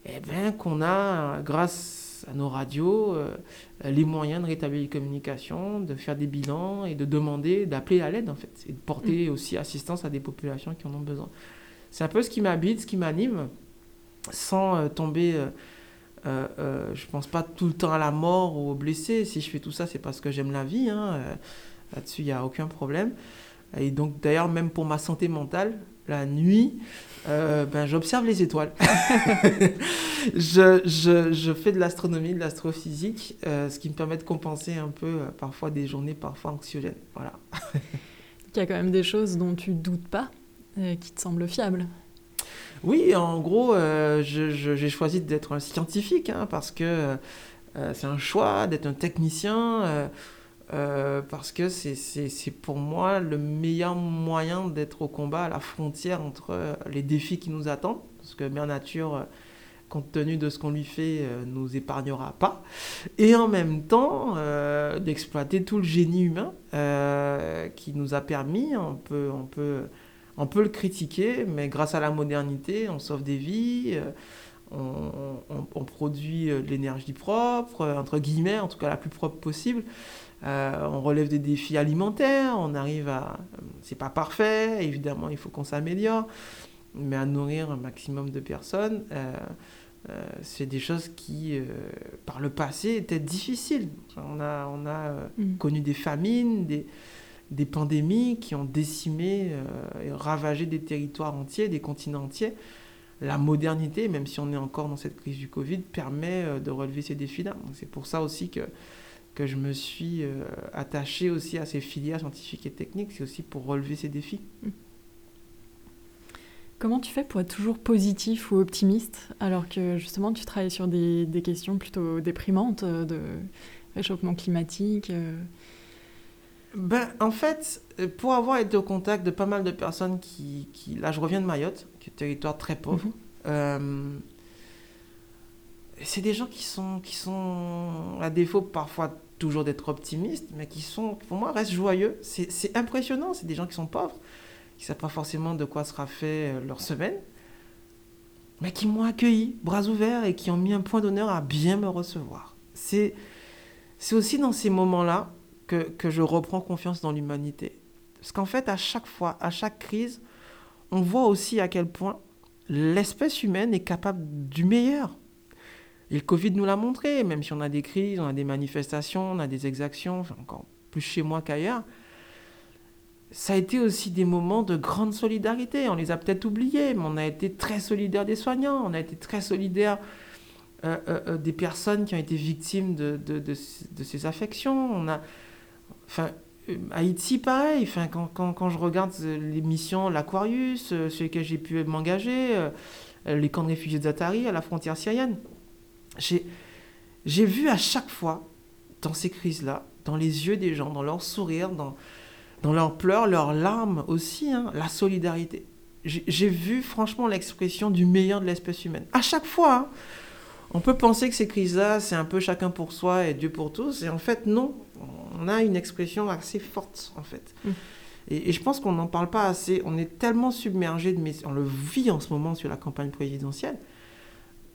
eh bien qu'on a, grâce à nos radios, euh, les moyens de rétablir les communications, de faire des bilans et de demander, d'appeler à l'aide en fait, et de porter mhm. aussi assistance à des populations qui en ont besoin. C'est un peu ce qui m'habite, ce qui m'anime sans euh, tomber, euh, euh, euh, je pense pas tout le temps à la mort ou au blessé. Si je fais tout ça, c'est parce que j'aime la vie. Hein. Là-dessus, il n'y a aucun problème. Et donc, d'ailleurs, même pour ma santé mentale, la nuit, ben, j'observe les étoiles. je, je, je, fais de l'astronomie, de l'astrophysique, ce qui me permet de compenser un peu parfois des journées parfois anxiogènes. Voilà. il y a quand même des choses dont tu doutes pas, qui te semblent fiables. Oui, en gros, euh, j'ai choisi d'être un scientifique hein, parce que euh, c'est un choix d'être un technicien. Euh, parce que c'est pour moi le meilleur moyen d'être au combat à la frontière entre les défis qui nous attendent, parce que Mère Nature, compte tenu de ce qu'on lui fait, nous épargnera pas, et en même temps d'exploiter tout le génie humain qui nous a permis, on peut, on peut on peut le critiquer, mais grâce à la modernité, on sauve des vies, euh, on, produit euh, de l'énergie propre, euh, entre guillemets, en tout cas la plus propre possible. On relève des défis alimentaires, on arrive à... C'est pas parfait, évidemment, il faut qu'on s'améliore, mais à nourrir un maximum de personnes, c'est des choses qui, par le passé, étaient difficiles. On a, on a mm. connu des famines, des des pandémies qui ont décimé euh, et ravagé des territoires entiers, des continents entiers. La modernité, même si on est encore dans cette crise du Covid, permet euh, de relever ces défis-là. C'est pour ça aussi que, que je me suis euh, attaché aussi à ces filières scientifiques et techniques. C'est aussi pour relever ces défis. Mmh. Comment tu fais pour être toujours positif ou optimiste alors que justement tu travailles sur des, des questions plutôt déprimantes de réchauffement climatique ben, en fait, pour avoir été au contact de pas mal de personnes qui, qui là je reviens de Mayotte, qui est un territoire très pauvre, mhm. euh, c'est des gens qui sont, qui sont, à défaut parfois toujours d'être optimistes, mais qui sont, pour moi, restent joyeux. C'est impressionnant, c'est des gens qui sont pauvres, qui ne savent pas forcément de quoi sera fait euh, leur semaine, mais qui m'ont accueilli, bras ouverts, et qui ont mis un point d'honneur à bien me recevoir. C'est aussi dans ces moments-là que, que je reprends confiance dans l'humanité. Parce qu'en fait, à chaque fois, à chaque crise, on voit aussi à quel point l'espèce humaine est capable du meilleur. Et le Covid nous l'a montré, même si on a des crises, on a des manifestations, on a des exactions, encore plus chez moi qu'ailleurs, ça a été aussi des moments de grande solidarité. On les a peut-être oubliés, mais on a été très solidaires des soignants, on a été très solidaires euh, euh, euh, des personnes qui ont été victimes de, ces affections. Enfin, Haïti, pareil. Enfin, quand, je regarde les missions, l'Aquarius, euh, sur lesquelles j'ai pu m'engager, les camps de réfugiés de Zatari à la frontière syrienne, j'ai vu à chaque fois, dans ces crises-là, dans les yeux des gens, dans leurs sourires, dans, dans leurs pleurs, leurs larmes aussi, hein, la solidarité. J'ai vu franchement l'expression du meilleur de l'espèce humaine. À chaque fois, hein, on peut penser que ces crises-là, c'est un peu chacun pour soi et Dieu pour tous. Et en fait, non on a une expression assez forte, en fait. Mm. Et, je pense qu'on n'en parle pas assez. On est tellement submergé de on le vit en ce moment sur la campagne présidentielle,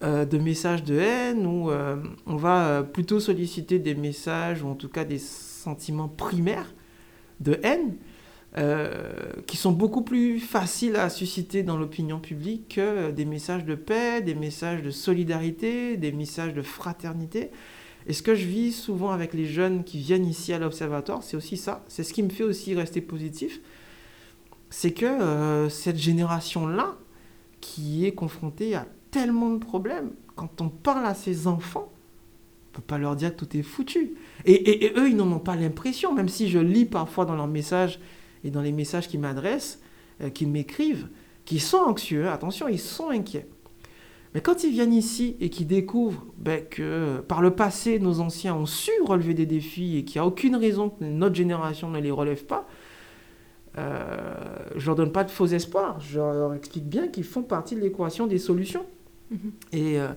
euh, de messages de haine, où euh, on va euh, plutôt solliciter des messages, ou en tout cas des sentiments primaires de haine, qui sont beaucoup plus faciles à susciter dans l'opinion publique que des messages de paix, des messages de solidarité, des messages de fraternité. Et ce que je vis souvent avec les jeunes qui viennent ici à l'observatoire, c'est aussi ça. C'est ce qui me fait aussi rester positif. C'est que cette génération-là, qui est confrontée à tellement de problèmes, quand on parle à ses enfants, on ne peut pas leur dire que tout est foutu. Et, eux, ils n'en ont pas l'impression, même si je lis parfois dans leurs messages et dans les messages qu'ils m'adressent, euh, qu'ils m'écrivent, qu'ils sont anxieux, attention, ils sont inquiets. Mais quand ils viennent ici et qu'ils découvrent ben, que par le passé, nos anciens ont su relever des défis et qu'il n'y a aucune raison que notre génération ne les relève pas, euh, je leur donne pas de faux espoirs. Je leur explique bien qu'ils font partie de l'équation des solutions. Mhm. Et euh,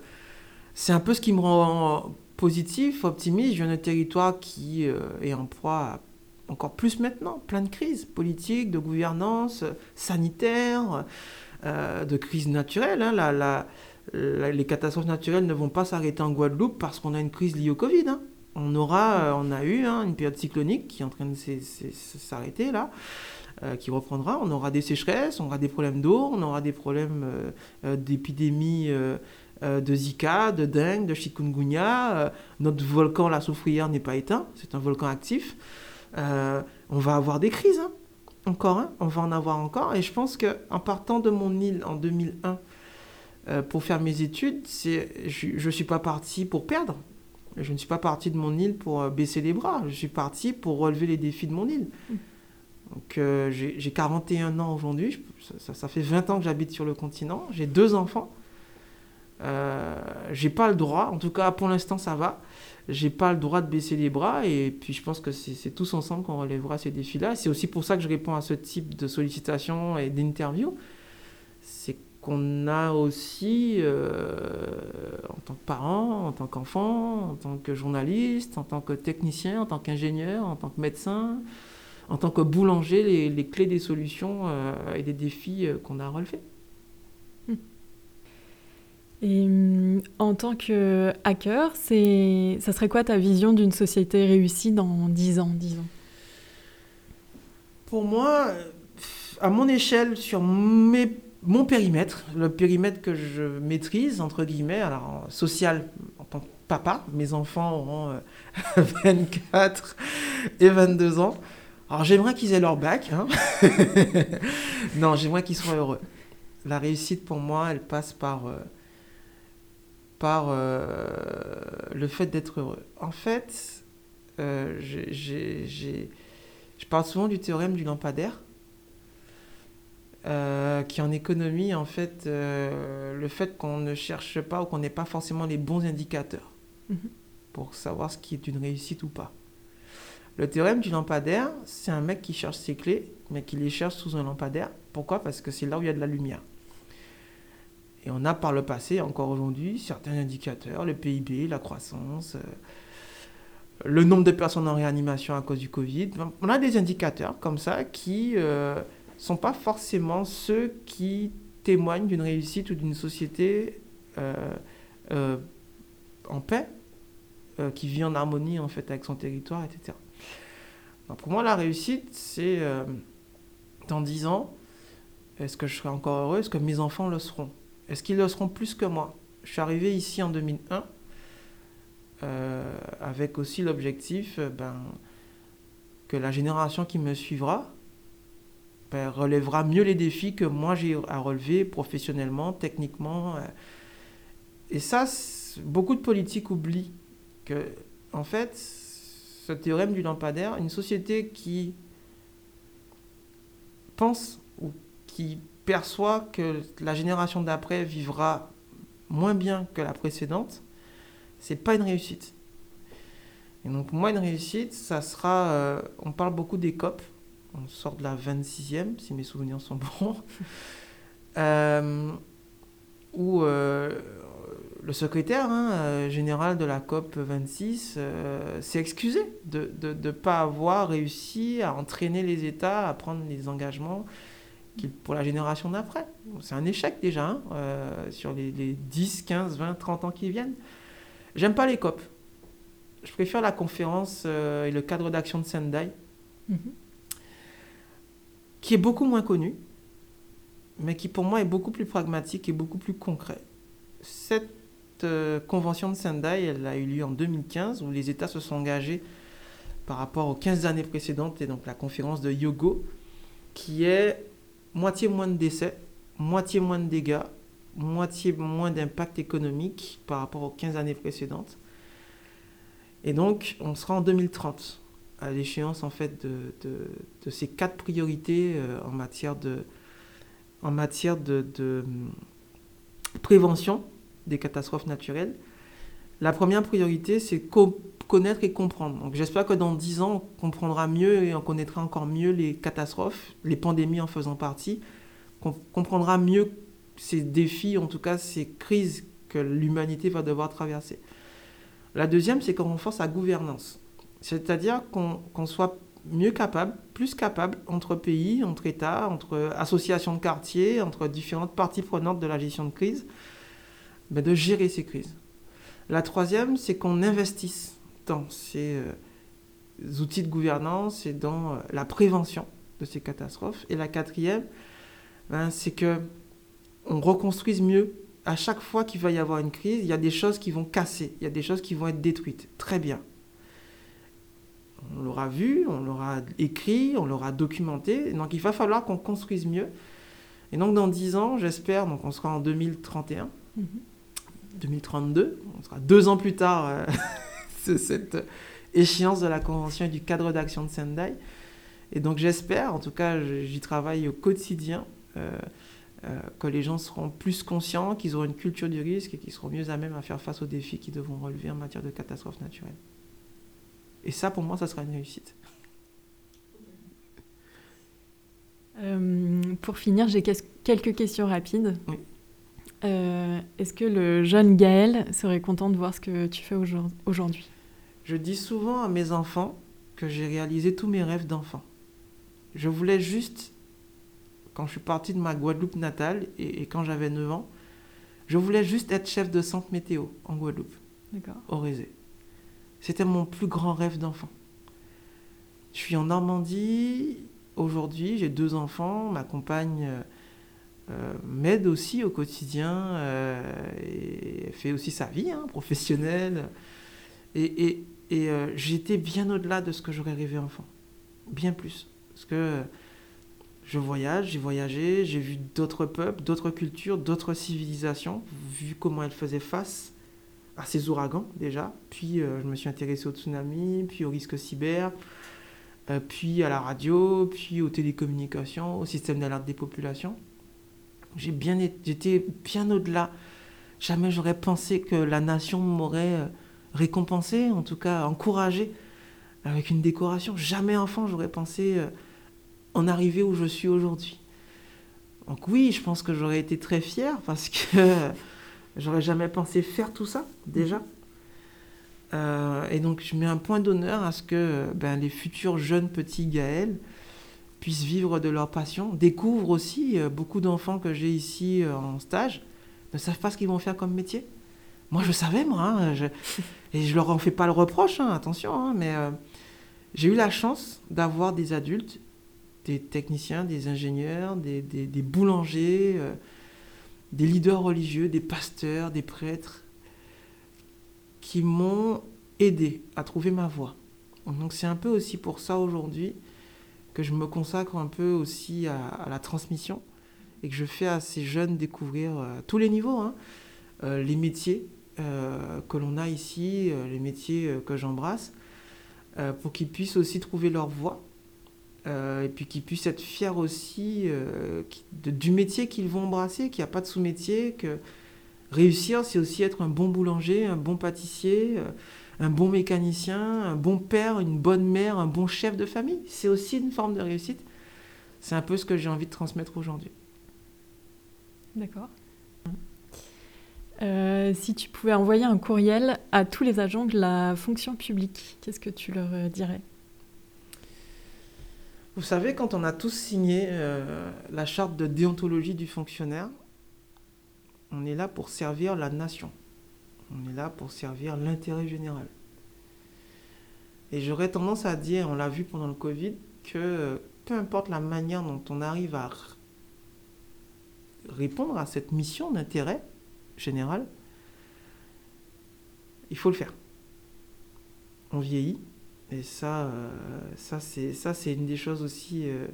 c'est un peu ce qui me rend positif, optimiste. Je viens d'un territoire qui euh, est en proie encore plus maintenant, plein de crises politiques, de gouvernance, sanitaire, de crises naturelles. Hein. Les catastrophes naturelles ne vont pas s'arrêter en Guadeloupe parce qu'on a une crise liée au Covid. Hein. On, aura, on a eu hein, une période cyclonique qui est en train de s'arrêter là. Euh, qui reprendra. On aura des sécheresses, on aura des problèmes d'eau, on aura des problèmes euh, euh, d'épidémie de Zika, de dengue, de chikungunya. notre volcan, la soufrière, n'est pas éteint, c'est un volcan actif. on va avoir des crises, hein. encore, hein. on va en avoir encore. Et je pense qu'en partant de mon île en 2001 pour faire mes études, je ne suis pas parti pour perdre. Je ne suis pas parti de mon île pour baisser les bras. Je suis parti pour relever les défis de mon île. Mmh. Donc euh, j'ai 41 ans aujourd'hui, ça, fait 20 ans que j'habite sur le continent, j'ai deux enfants. Euh, j'ai pas le droit, en tout cas pour l'instant ça va, j'ai pas le droit de baisser les bras et puis je pense que c'est tous ensemble qu'on relèvera ces défis-là. C'est aussi pour ça que je réponds à ce type de sollicitations et d'interviews. C'est qu'on a aussi, euh, en tant que parent, en tant qu'enfant, en tant que journaliste, en tant que technicien, en tant qu'ingénieur, en tant que médecin, en tant que boulanger les, clés des solutions euh, et des défis euh, qu'on a relevés. Hmm. Et hum, en tant que hacker, c'est, ça serait quoi ta vision d'une société réussie dans 10 ans, disons Pour moi, à mon échelle, sur mes, mon périmètre, le périmètre que je maîtrise, entre guillemets, alors social en tant que papa, mes enfants auront 24 euh, et 22 ans, alors j'aimerais qu'ils aient leur bac. Hein. non, j'aimerais qu'ils soient heureux. La réussite pour moi, elle passe par, euh, par euh, le fait d'être heureux. En fait, euh, je parle souvent du théorème du lampadaire. qui en économie, en fait, le fait qu'on ne cherche pas ou qu'on n'ait pas forcément les bons indicateurs mhm. pour savoir ce qui est une réussite ou pas. Le théorème du lampadaire, c'est un mec qui cherche ses clés, mais qui les cherche sous un lampadaire. Pourquoi? Parce que c'est là où il y a de la lumière. Et on a par le passé, encore aujourd'hui, certains indicateurs, le PIB, la croissance, euh, le nombre de personnes en réanimation à cause du Covid. On a des indicateurs comme ça qui ne euh, sont pas forcément ceux qui témoignent d'une réussite ou d'une société euh, en paix, qui vit en harmonie en fait avec son territoire, etc pour moi, la réussite, c'est euh, dans 10 ans, est-ce que je serai encore heureux? Est-ce que mes enfants le seront? Est-ce qu'ils le seront plus que moi? Je suis arrivé ici en 2001 euh, avec aussi l'objectif euh, ben, que la génération qui me suivra ben, relèvera mieux les défis que moi j'ai à relever professionnellement, techniquement. Et ça, beaucoup de politiques oublient que, en fait, ce théorème du lampadaire, une société qui pense ou qui perçoit que la génération d'après vivra moins bien que la précédente, c'est pas une réussite. Et donc pour moi, une réussite, ça sera... Euh, on parle beaucoup des COP. On sort de la 26e, si mes souvenirs sont bons. euh, où euh, le secrétaire hein, euh, général de la COP 26 euh, s'est excusé de ne pas avoir réussi à entraîner les États à prendre les engagements pour la génération d'après. C'est un échec déjà hein, euh, sur les, 10, 15, 20, 30 ans qui viennent. J'aime pas les COP. Je préfère la conférence et le cadre d'action de Sendai, mm-hmm. qui est beaucoup moins connu, mais qui pour moi est beaucoup plus pragmatique et beaucoup plus concret. Cette euh, convention de Sendai, elle a eu lieu en 2015, où les États se sont engagés par rapport aux 15 années précédentes, et donc la conférence de Yogo, qui est moitié moins de décès, moitié moins de dégâts, moitié moins d'impact économique par rapport aux 15 années précédentes. Et donc, on sera en 2030, à l'échéance en fait de, ces quatre priorités euh, en matière de, de prévention des catastrophes naturelles, la première priorité, c'est connaître et comprendre. Donc j'espère que dans 10 ans, on comprendra mieux et on connaîtra encore mieux les catastrophes, les pandémies en faisant partie, qu'on comprendra mieux ces défis, en tout cas ces crises que l'humanité va devoir traverser. La deuxième, c'est qu'on renforce la gouvernance. C'est-à-dire qu'on soit mieux capable, plus capable, entre pays, entre États, entre associations de quartiers, entre différentes parties prenantes de la gestion de crise, ben, de gérer ces crises. La troisième, c'est qu'on investisse dans ces euh, outils de gouvernance et dans euh, la prévention de ces catastrophes. Et la quatrième, ben, c'est que on reconstruise mieux. À chaque fois qu'il va y avoir une crise, il y a des choses qui vont casser, il y a des choses qui vont être détruites. Très bien. On l'aura vu, on l'aura écrit, on l'aura documenté. Donc il va falloir qu'on construise mieux. Et donc dans 10 ans, j'espère, donc on sera en 2031, 2032, on sera deux ans plus tard, euh, cette échéance de la Convention et du cadre d'action de Sendai. Et donc j'espère, en tout cas j'y travaille au quotidien, euh, euh, que les gens seront plus conscients, qu'ils auront une culture du risque et qu'ils seront mieux à même à faire face aux défis qu'ils devront relever en matière de catastrophes naturelles. Et ça, pour moi, ça sera une réussite. pour finir, j'ai quelques questions rapides. Oui. Euh, est-ce que le jeune Gaël serait content de voir ce que tu fais aujourd'hui Je dis souvent à mes enfants que j'ai réalisé tous mes rêves d'enfant. Je voulais juste, quand je suis parti de ma Guadeloupe natale et, quand j'avais 9 ans, je voulais juste être chef de centre météo en Guadeloupe, au Rézé. C'était mon plus grand rêve d'enfant. Je suis en Normandie aujourd'hui, j'ai deux enfants, ma compagne euh, m'aide aussi au quotidien euh, et fait aussi sa vie hein, professionnelle. Et, et, et euh, j'étais bien au-delà de ce que j'aurais rêvé enfant. Bien plus. Parce que je voyage, j'ai voyagé, j'ai vu d'autres peuples, d'autres cultures, d'autres civilisations, vu comment elles faisaient face à ces ouragans déjà. Puis je me suis intéressé au tsunami, puis au risque cyber, puis à la radio, puis aux télécommunications, au système d'alerte des populations. J'ai bien au-delà. Jamais j'aurais pensé que la nation m'aurait euh, récompensé, en tout cas encouragé avec une décoration. Jamais enfant j'aurais pensé euh, en arriver où je suis aujourd'hui. Donc oui, je pense que j'aurais été très fier parce que j'aurais jamais pensé faire tout ça déjà. Euh, et donc je mets un point d'honneur à ce que ben, les futurs jeunes petits Gaëls puissent vivre de leur passion, découvrent aussi, euh, beaucoup d'enfants que j'ai ici euh, en stage ne savent pas ce qu'ils vont faire comme métier. Moi, je savais, moi, hein, et je leur en fais pas le reproche, hein, attention, hein, mais euh, j'ai eu la chance d'avoir des adultes, des techniciens, des ingénieurs, des, des boulangers, des leaders religieux, des pasteurs, des prêtres, qui m'ont aidé à trouver ma voie. Donc c'est un peu aussi pour ça aujourd'hui que je me consacre un peu aussi à, la transmission et que je fais à ces jeunes découvrir à euh, tous les niveaux hein, euh, les métiers euh, que l'on a ici, les métiers que j'embrasse, pour qu'ils puissent aussi trouver leur voie et puis qu'ils puissent être fiers aussi du métier qu'ils vont embrasser, qu'il n'y a pas de sous-métier, que réussir, c'est aussi être un bon boulanger, un bon pâtissier un bon mécanicien, un bon père, une bonne mère, un bon chef de famille. C'est aussi une forme de réussite. C'est un peu ce que j'ai envie de transmettre aujourd'hui. D'accord. Euh, si tu pouvais envoyer un courriel à tous les agents de la fonction publique, qu'est-ce que tu leur euh, dirais? Vous savez, quand on a tous signé euh, la charte de déontologie du fonctionnaire, on est là pour servir la nation. On est là pour servir l'intérêt général. Et j'aurais tendance à dire, on l'a vu pendant le Covid, que peu importe la manière dont on arrive à répondre à cette mission d'intérêt général, il faut le faire. On vieillit, et ça, euh, ça c'est ça c'est une des choses aussi euh,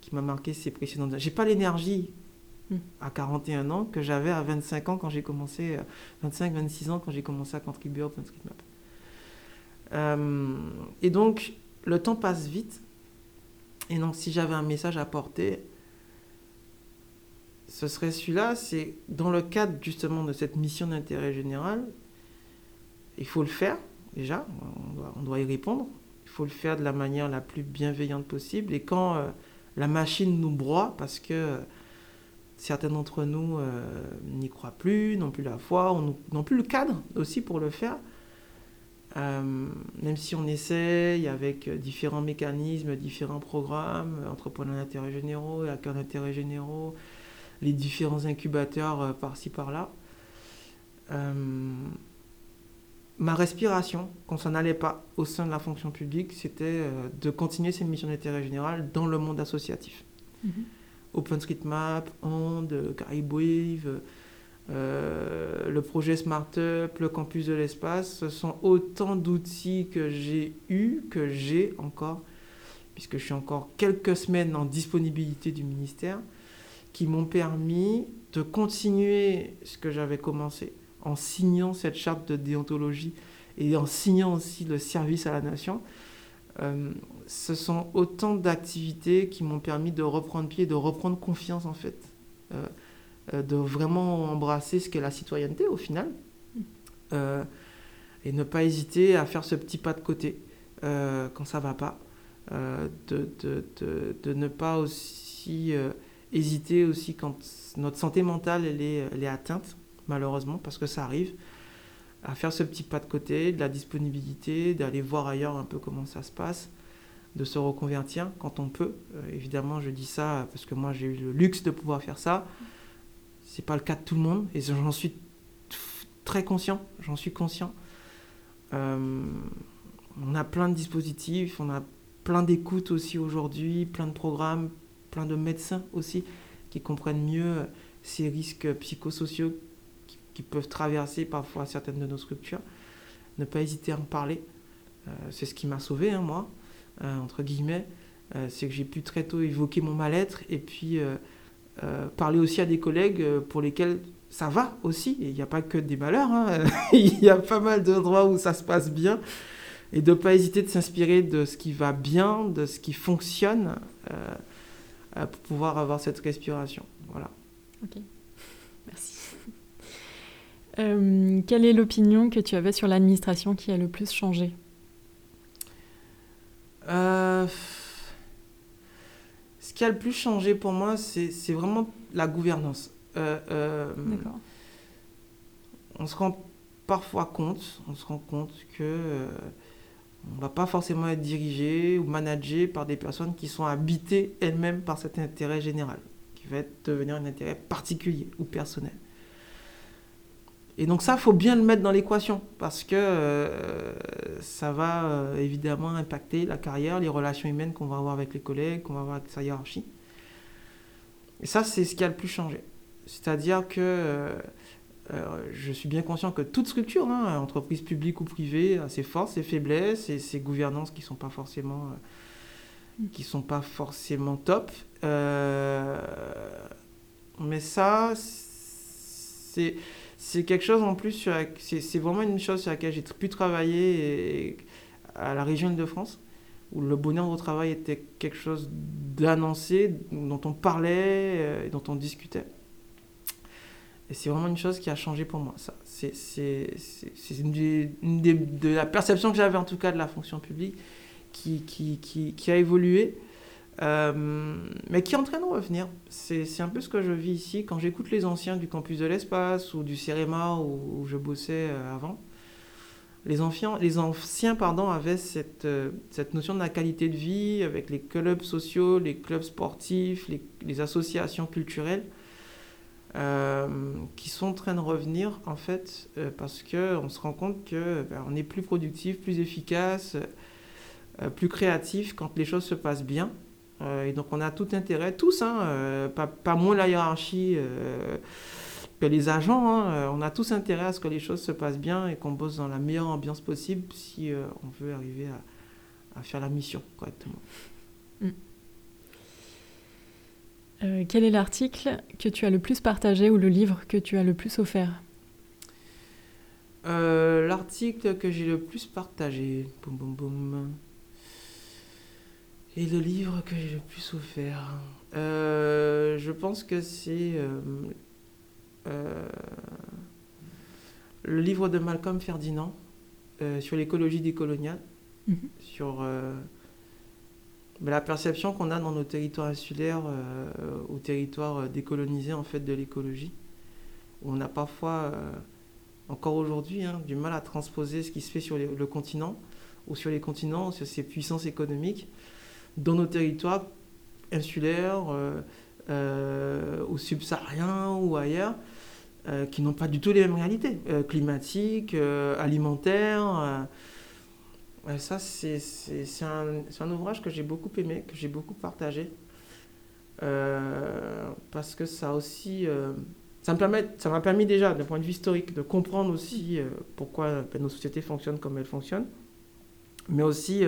qui m'a marqué ces précédentes. J'ai pas l'énergie à 41 ans que j'avais à 25 ans quand j'ai commencé, 25-26 euh, ans quand j'ai commencé à contribuer à OpenStreetMap. Euh, et donc, le temps passe vite. Et donc, si j'avais un message à porter, ce serait celui-là, c'est dans le cadre justement de cette mission d'intérêt général, il faut le faire déjà, on doit, y répondre, il faut le faire de la manière la plus bienveillante possible, et quand euh, la machine nous broie, parce que certains d'entre nous euh, n'y croient plus, n'ont plus la foi, n'ont plus le cadre aussi pour le faire, même si on essaye avec différents mécanismes, différents programmes, entrepreneurs d'intérêt généraux, hackers d'intérêt généraux, les différents incubateurs euh, par-ci par-là. Euh, ma respiration, quand ça n'allait pas au sein de la fonction publique, c'était euh, de continuer cette mission d'intérêt général dans le monde associatif. Mhm. OpenStreetMap, Onde, Caribwave, le projet SmartUp, le campus de l'espace, ce sont autant d'outils que j'ai eu, que j'ai encore, puisque je suis encore quelques semaines en disponibilité du ministère, qui m'ont permis de continuer ce que j'avais commencé en signant cette charte de déontologie et en signant aussi le service à la nation. Euh, ce sont autant d'activités qui m'ont permis de reprendre pied, de reprendre confiance en fait, euh, euh, de vraiment embrasser ce qu'est la citoyenneté au final, et ne pas hésiter à faire ce petit pas de côté quand ça va pas, de, ne pas aussi hésiter aussi quand notre santé mentale elle est atteinte, malheureusement, parce que ça arrive, à faire ce petit pas de côté, de la disponibilité, d'aller voir ailleurs un peu comment ça se passe, de se reconvertir quand on peut. Euh, évidemment, je dis ça parce que moi j'ai eu le luxe de pouvoir faire ça. C'est pas le cas de tout le monde et j'en suis très conscient, j'en suis conscient. Euh, on a plein de dispositifs, on a plein d'écoutes aussi aujourd'hui, plein de programmes, plein de médecins aussi qui comprennent mieux ces risques psychosociaux qui, peuvent traverser parfois certaines de nos structures. Ne pas hésiter à en parler. Euh, c'est ce qui m'a sauvé, hein, moi, euh, entre guillemets. Euh, c'est que j'ai pu très tôt évoquer mon mal-être et puis parler aussi à des collègues pour lesquels ça va aussi. Il n'y a pas que des malheurs. Hein. Il y a pas mal d'endroits où ça se passe bien. Et de ne pas hésiter de s'inspirer de ce qui va bien, de ce qui fonctionne. Pour pouvoir avoir cette respiration. Voilà. Ok, merci. Euh, quelle est l'opinion que tu avais sur l'administration qui a le plus changé euh, Ce qui a le plus changé pour moi, c'est vraiment la gouvernance. D'accord. On se rend parfois compte, on se rend compte que on ne va pas forcément être dirigé ou managé par des personnes qui sont habitées elles-mêmes par cet intérêt général, qui va devenir un intérêt particulier ou personnel. Et donc ça, il faut bien le mettre dans l'équation, parce que euh, ça va euh, évidemment impacter la carrière, les relations humaines qu'on va avoir avec les collègues, qu'on va avoir avec sa hiérarchie. Et ça, c'est ce qui a le plus changé. C'est-à-dire que euh, je suis bien conscient que toute structure, hein, entreprise publique ou privée, a ses forces, ses faiblesses et ses gouvernances qui ne sont pas sont pas forcément top. Mais ça, c'est c'est quelque chose en plus c'est vraiment une chose sur laquelle j'ai pu travailler à la région de france où le bonheur au travail était quelque chose d'annoncé, dont on parlait et dont on discutait. Et c'est vraiment une chose qui a changé pour moi. Ça, c'est, c'est, c'est une, des, de la perception que j'avais en tout cas de la fonction publique qui, qui, qui, qui a évolué, euh, mais qui est en train de revenir. C'est, un peu ce que je vis ici quand j'écoute les anciens du campus de l'espace ou du CEREMA où, je bossais euh, avant. Les anciens, les anciens pardon, avaient cette, euh, cette notion de la qualité de vie avec les clubs sociaux, les clubs sportifs, les, associations culturelles. Qui sont en train de revenir en fait parce que on se rend compte que ben, on est plus productif, plus efficace, plus créatif quand les choses se passent bien. Et donc on a tout intérêt, tous, hein, pas, pas, moins la hiérarchie que les agents, hein, on a tous intérêt à ce que les choses se passent bien et qu'on bosse dans la meilleure ambiance possible si on veut arriver à, à, faire la mission correctement. Mm. Euh, quel est l'article que tu as le plus partagé ou le livre que tu as le plus offert? Euh, L'article que j'ai le plus partagé, boum boum boum. Et le livre que j'ai le plus souffert euh, Je pense que c'est euh, euh, le livre de Malcolm Ferdinand sur l'écologie décoloniale, mhm. sur la perception qu'on a dans nos territoires insulaires ou territoires décolonisés en fait de l'écologie. On a parfois, encore aujourd'hui, hein, du mal à transposer ce qui se fait sur le continent ou sur les continents, sur ces puissances économiques dans nos territoires insulaires euh, euh, ou subsahariens ou ailleurs, euh, qui n'ont pas du tout les mêmes réalités climatiques, alimentaires. ça, c'est un, un, ouvrage que j'ai beaucoup aimé, que j'ai beaucoup partagé. parce que ça aussi ça m'a permis déjà, d'un point de vue historique, de comprendre aussi pourquoi ben, nos sociétés fonctionnent comme elles fonctionnent, mais aussi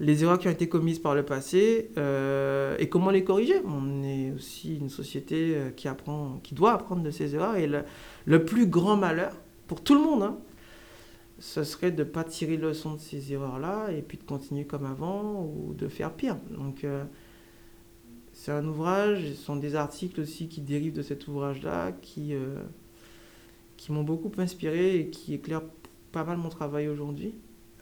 les erreurs qui ont été commises par le passé euh, et comment les corriger. On est aussi une société euh, qui, apprend, qui doit apprendre de ses erreurs et le, plus grand malheur pour tout le monde, hein, ce serait de ne pas tirer le leçon de ces erreurs-là et puis de continuer comme avant ou de faire pire. Donc euh, c'est un ouvrage, ce sont des articles aussi qui dérivent de cet ouvrage-là qui, qui m'ont beaucoup inspiré et qui éclairent pas mal mon travail aujourd'hui.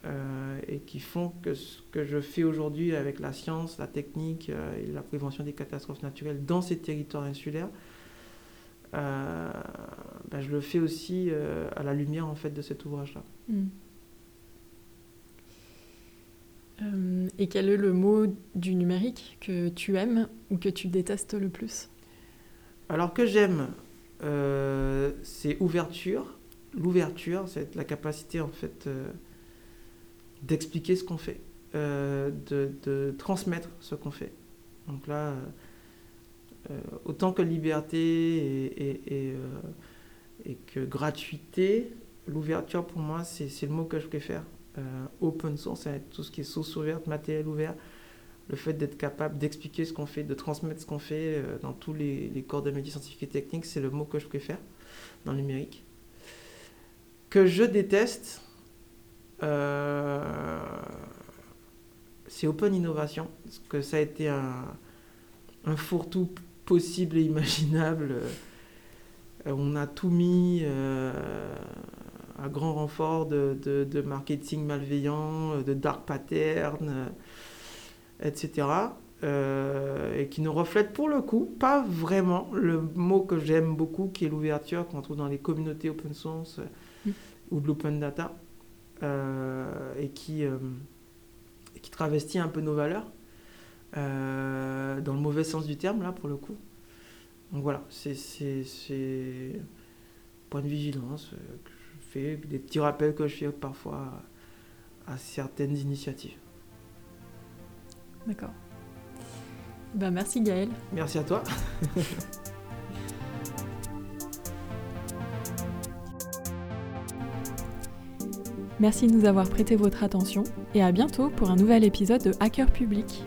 Euh, et qui font que ce que je fais aujourd'hui avec la science, la technique euh, et la prévention des catastrophes naturelles dans ces territoires insulaires, euh, ben, je le fais aussi à la lumière en fait de cet ouvrage-là. Hmm. et quel est le mot du numérique que tu aimes ou que tu détestes le plus? Alors que j'aime, c'est ouverture. L'ouverture, c'est la capacité en fait d'expliquer ce qu'on fait, euh, de, transmettre ce qu'on fait. Donc là, euh, euh, autant que liberté et, et, que gratuité, l'ouverture pour moi, c'est le mot que je préfère. open source, tout ce qui est source ouverte, matériel ouvert, le fait d'être capable d'expliquer ce qu'on fait, de transmettre ce qu'on fait dans tous les, les, corps de métiers scientifiques et techniques, c'est le mot que je préfère dans le numérique. Que je déteste, c'est Open Innovation, parce que ça a été un, un fourre-tout possible et imaginable. Euh, on a tout mis euh, à grand renfort de, de, marketing malveillant, de dark pattern, etc. et qui ne reflète pour le coup pas vraiment le mot que j'aime beaucoup, qui est l'ouverture qu'on trouve dans les communautés open source mm. ou de l'open data. Euh, et qui, euh, qui travestit un peu nos valeurs, euh, dans le mauvais sens du terme, là, pour le coup. Donc voilà, c'est point de vigilance que je fais, des petits rappels que je fais parfois à certaines initiatives. D'accord. Ben, merci Gaël. Merci à toi. Merci de nous avoir prêté votre attention et à bientôt pour un nouvel épisode de Hacker Public.